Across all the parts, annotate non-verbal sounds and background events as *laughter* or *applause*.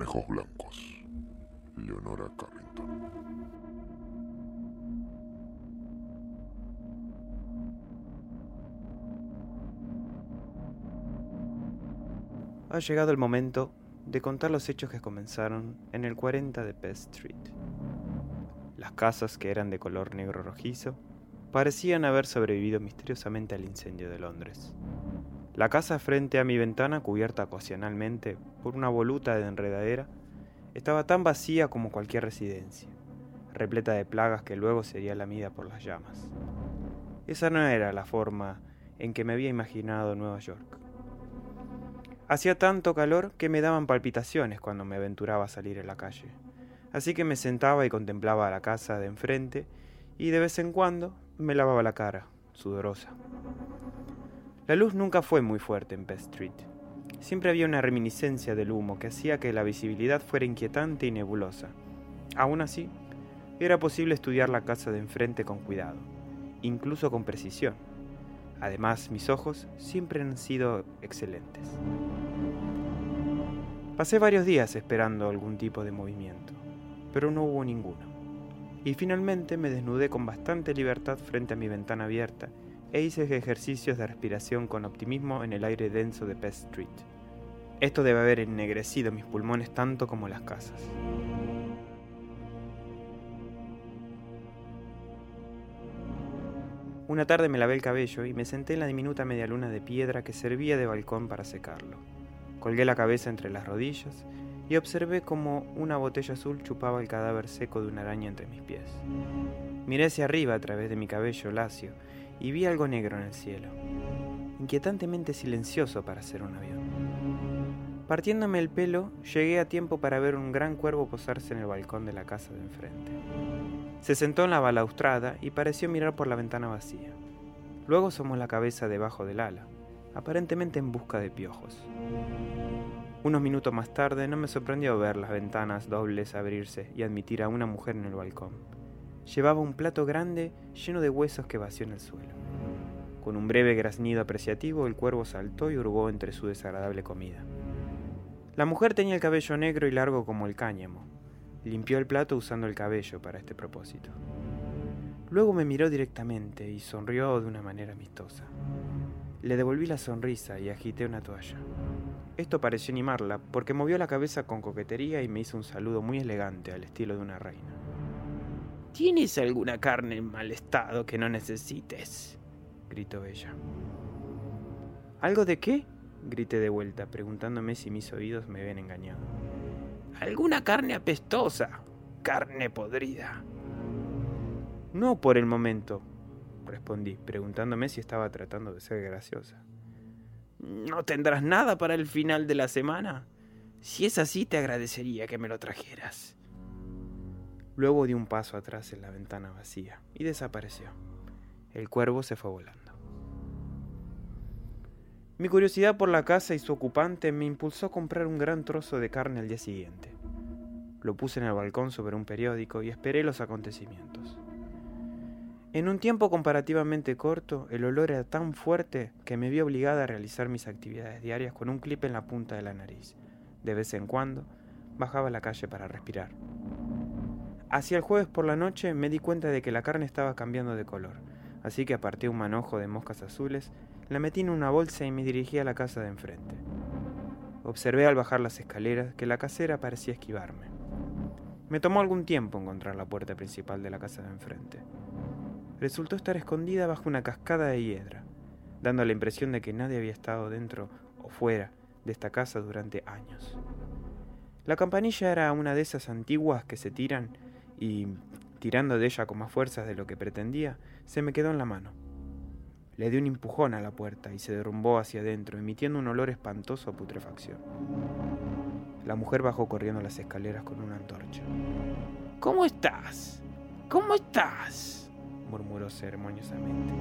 Conejos Blancos. Leonora Carrington. Ha llegado el momento de contar los hechos que comenzaron en el 40 de Pest Street. Las casas, que eran de color negro rojizo, parecían haber sobrevivido misteriosamente al incendio de Londres. La casa frente a mi ventana, cubierta ocasionalmente por una voluta de enredadera, estaba tan vacía como cualquier residencia, repleta de plagas que luego sería lamida por las llamas. Esa no era la forma en que me había imaginado Nueva York. Hacía tanto calor que me daban palpitaciones cuando me aventuraba a salir a la calle, así que me sentaba y contemplaba la casa de enfrente y de vez en cuando me lavaba la cara, sudorosa. La luz nunca fue muy fuerte en Pest Street. Siempre había una reminiscencia del humo que hacía que la visibilidad fuera inquietante y nebulosa. Aún así, era posible estudiar la casa de enfrente con cuidado, incluso con precisión. Además, mis ojos siempre han sido excelentes. Pasé varios días esperando algún tipo de movimiento, pero no hubo ninguno. Y finalmente me desnudé con bastante libertad frente a mi ventana abierta e hice ejercicios de respiración con optimismo en el aire denso de Pest Street. Esto debe haber ennegrecido mis pulmones tanto como las casas. Una tarde me lavé el cabello y me senté en la diminuta media luna de piedra que servía de balcón para secarlo. Colgué la cabeza entre las rodillas y observé cómo una botella azul chupaba el cadáver seco de una araña entre mis pies. Miré hacia arriba a través de mi cabello lacio y vi algo negro en el cielo, inquietantemente silencioso para ser un avión. Partiéndome el pelo, llegué a tiempo para ver un gran cuervo posarse en el balcón de la casa de enfrente. Se sentó en la balaustrada y pareció mirar por la ventana vacía. Luego asomó la cabeza debajo del ala, aparentemente en busca de piojos. Unos minutos más tarde no me sorprendió ver las ventanas dobles abrirse y admitir a una mujer en el balcón. Llevaba un plato grande lleno de huesos que vació en el suelo. Con un breve graznido apreciativo, el cuervo saltó y hurgó entre su desagradable comida. La mujer tenía el cabello negro y largo como el cáñamo. Limpió el plato usando el cabello para este propósito. Luego me miró directamente y sonrió de una manera amistosa. Le devolví la sonrisa y agité una toalla. Esto pareció animarla porque movió la cabeza con coquetería y me hizo un saludo muy elegante al estilo de una reina. ¿Tienes alguna carne en mal estado que no necesites? gritó ella. ¿Algo de qué? grité de vuelta, preguntándome si mis oídos me habían engañado. Alguna carne apestosa, carne podrida. No por el momento, respondí, preguntándome si estaba tratando de ser graciosa. ¿No tendrás nada para el final de la semana? Si es así, te agradecería que me lo trajeras. Luego di un paso atrás en la ventana vacía y desapareció. El cuervo se fue volando. Mi curiosidad por la casa y su ocupante me impulsó a comprar un gran trozo de carne al día siguiente. Lo puse en el balcón sobre un periódico y esperé los acontecimientos. En un tiempo comparativamente corto, el olor era tan fuerte que me vi obligada a realizar mis actividades diarias con un clip en la punta de la nariz, De vez en cuando, bajaba a la calle para respirar. Hacia el jueves por la noche me di cuenta de que la carne estaba cambiando de color, así que aparté un manojo de moscas azules, la metí en una bolsa y me dirigí a la casa de enfrente. Observé al bajar las escaleras que la casera parecía esquivarme. Me tomó algún tiempo encontrar la puerta principal de la casa de enfrente. Resultó estar escondida bajo una cascada de hiedra, dando la impresión de que nadie había estado dentro o fuera de esta casa durante años. La campanilla era una de esas antiguas que se tiran y, tirando de ella con más fuerzas de lo que pretendía, se me quedó en la mano. Le di un empujón a la puerta y se derrumbó hacia adentro, emitiendo un olor espantoso a putrefacción. La mujer bajó corriendo las escaleras con una antorcha. ¿Cómo estás? ¿Cómo estás? murmuró ceremoniosamente,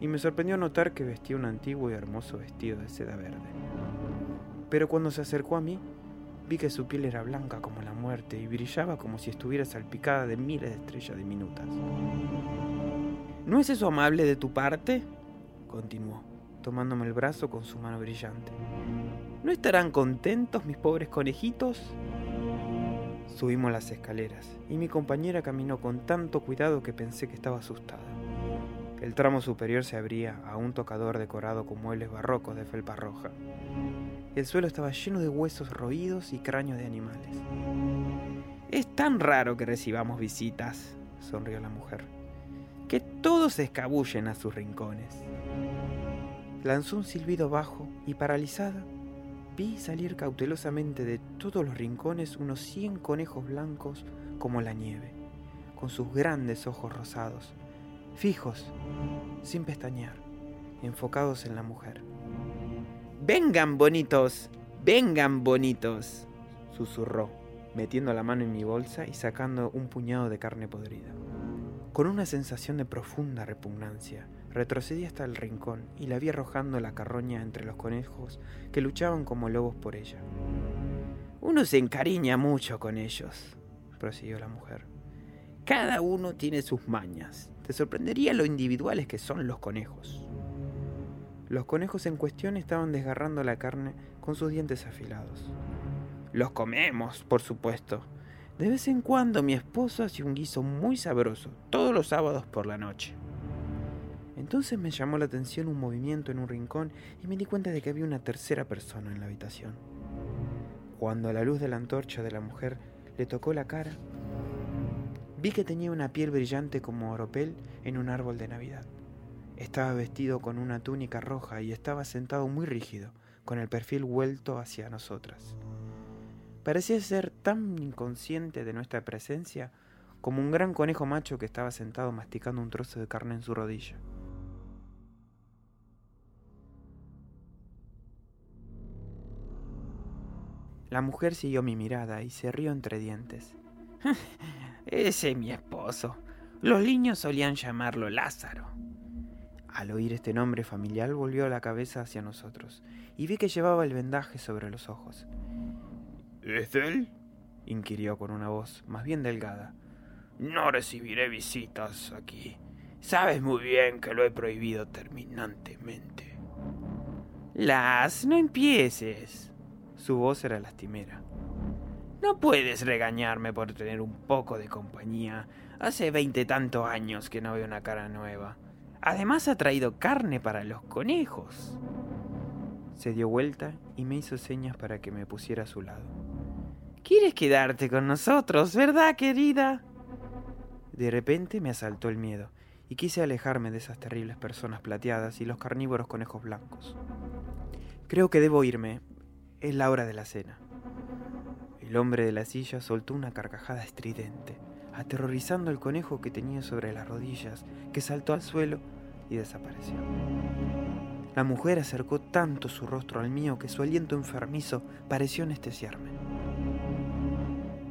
y me sorprendió notar que vestía un antiguo y hermoso vestido de seda verde. Pero cuando se acercó a mí, vi que su piel era blanca como la muerte y brillaba como si estuviera salpicada de miles de estrellas diminutas. ¿No es eso amable de tu parte? continuó, tomándome el brazo con su mano brillante. ¿No estarán contentos mis pobres conejitos? Subimos las escaleras y mi compañera caminó con tanto cuidado que pensé que estaba asustada. El tramo superior se abría a un tocador decorado con muebles barrocos de felpa roja. El suelo estaba lleno de huesos roídos y cráneos de animales. Es tan raro que recibamos visitas, sonrió la mujer, que todos se escabullen a sus rincones. Lanzó un silbido bajo y paralizada, vi salir cautelosamente de todos los rincones unos cien conejos blancos como la nieve, con sus grandes ojos rosados, fijos, sin pestañear, enfocados en la mujer. Vengan, bonitos, vengan, bonitos, susurró, metiendo la mano en mi bolsa y sacando un puñado de carne podrida. Con una sensación de profunda repugnancia, Retrocedí hasta el rincón y la vi arrojando la carroña entre los conejos que luchaban como lobos por ella. Uno se encariña mucho con ellos, prosiguió la mujer. Cada uno tiene sus mañas. Te sorprendería lo individuales que son los conejos. Los conejos en cuestión estaban desgarrando la carne con sus dientes afilados. Los comemos, por supuesto. De vez en cuando mi esposo hace un guiso muy sabroso, todos los sábados por la noche. Entonces me llamó la atención un movimiento en un rincón y me di cuenta de que había una tercera persona en la habitación. Cuando a la luz de la antorcha de la mujer le tocó la cara, vi que tenía una piel brillante como oropel en un árbol de Navidad. Estaba vestido con una túnica roja y estaba sentado muy rígido, con el perfil vuelto hacia nosotras. Parecía ser tan inconsciente de nuestra presencia como un gran conejo macho que estaba sentado masticando un trozo de carne en su rodilla. La mujer siguió mi mirada y se rió entre dientes. *laughs* Ese es mi esposo. Los niños solían llamarlo Lázaro. Al oír este nombre familiar volvió la cabeza hacia nosotros y vi que llevaba el vendaje sobre los ojos. ¿Es él? inquirió con una voz más bien delgada. No recibiré visitas aquí. Sabes muy bien que lo he prohibido terminantemente. Las, no empieces, su voz era lastimera. No puedes regañarme por tener un poco de compañía. Hace veinte tantos años que no veo una cara nueva. Además ha traído carne para los conejos. Se dio vuelta y me hizo señas para que me pusiera a su lado. ¿Quieres quedarte con nosotros, verdad, querida? De repente me asaltó el miedo y quise alejarme de esas terribles personas plateadas y los carnívoros conejos blancos. Creo que debo irme, es la hora de la cena. El hombre de la silla soltó una carcajada estridente, aterrorizando al conejo que tenía sobre las rodillas, que saltó al suelo y desapareció. La mujer acercó tanto su rostro al mío que su aliento enfermizo pareció anestesiarme.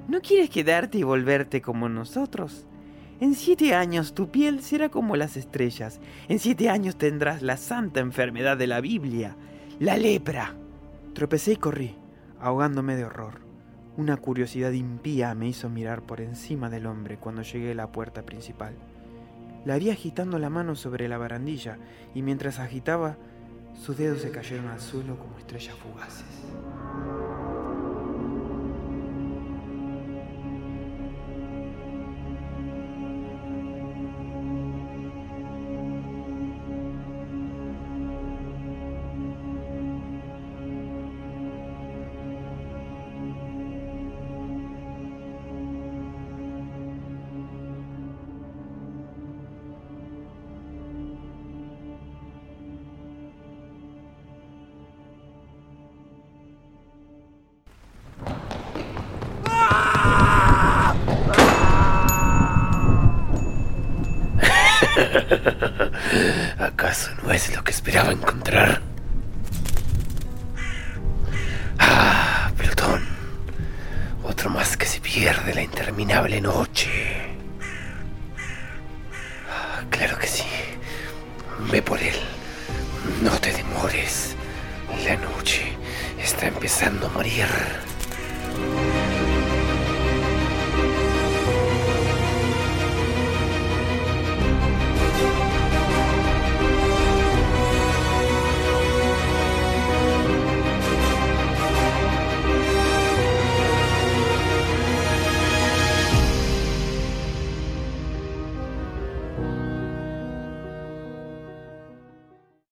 ¿No quieres quedarte y volverte como nosotros? En siete años tu piel será como las estrellas. En siete años tendrás la santa enfermedad de la Biblia, la lepra. Tropecé y corrí, ahogándome de horror. Una curiosidad impía me hizo mirar por encima del hombre cuando llegué a la puerta principal. La vi agitando la mano sobre la barandilla y mientras agitaba, sus dedos se cayeron al suelo como estrellas fugaces. Esperaba encontrar? Ah, Plutón. Otro más que se pierde la interminable noche.